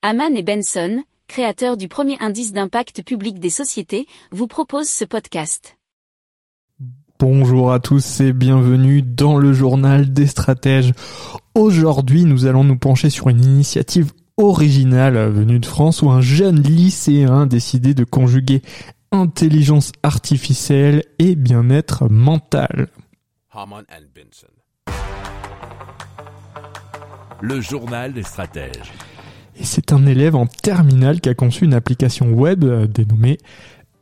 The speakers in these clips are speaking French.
Haman et Benson, créateurs du premier indice d'impact public des sociétés, vous proposent ce podcast. Bonjour à tous et bienvenue dans le journal des stratèges. Aujourd'hui, nous allons nous pencher sur une initiative originale venue de France où un jeune lycéen a décidé de conjuguer intelligence artificielle et bien-être mental. Benson. Le journal des stratèges. Et c'est un élève en terminale qui a conçu une application web euh, dénommée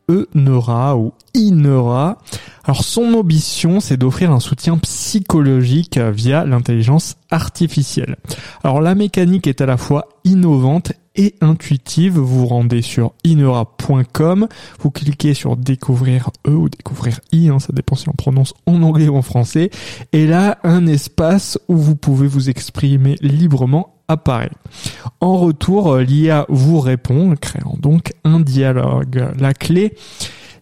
Eneura ou Inera. Alors son ambition, c'est d'offrir un soutien psychologique euh, via l'intelligence artificielle. Alors la mécanique est à la fois innovante et intuitive. Vous vous rendez sur inera.com, vous cliquez sur découvrir E ou découvrir I, hein, ça dépend si on prononce en anglais ou en français. Et là, un espace où vous pouvez vous exprimer librement apparaît. En retour, euh, l'IA vous répond, créant donc un dialogue. La clé,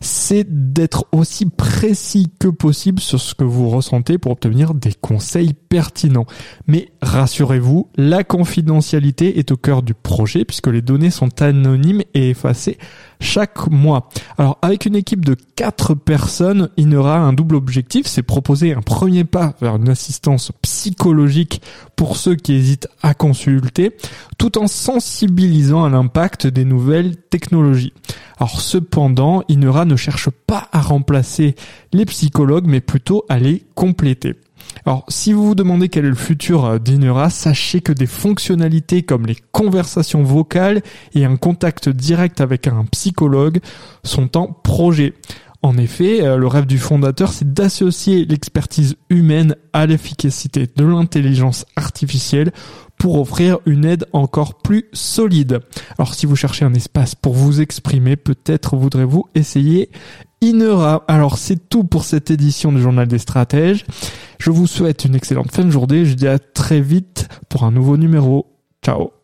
c'est d'être aussi précis que possible sur ce que vous ressentez pour obtenir des conseils pertinents. Mais rassurez-vous, la confidentialité est au cœur du projet puisque les données sont anonymes et effacées chaque mois. Alors avec une équipe de 4 personnes, il aura un double objectif, c'est proposer un premier pas vers une assistance psychologique pour ceux qui hésitent à consulter, tout en sensibilisant à l'impact des nouvelles technologies. Alors cependant, Inera ne cherche pas à remplacer les psychologues, mais plutôt à les compléter. Alors, si vous vous demandez quel est le futur d'Inera, sachez que des fonctionnalités comme les conversations vocales et un contact direct avec un psychologue sont en projet. En effet, euh, le rêve du fondateur, c'est d'associer l'expertise humaine à l'efficacité de l'intelligence artificielle pour offrir une aide encore plus solide. Alors si vous cherchez un espace pour vous exprimer, peut-être voudrez-vous essayer Inera. Alors c'est tout pour cette édition du Journal des Stratèges. Je vous souhaite une excellente fin de journée. Je dis à très vite pour un nouveau numéro. Ciao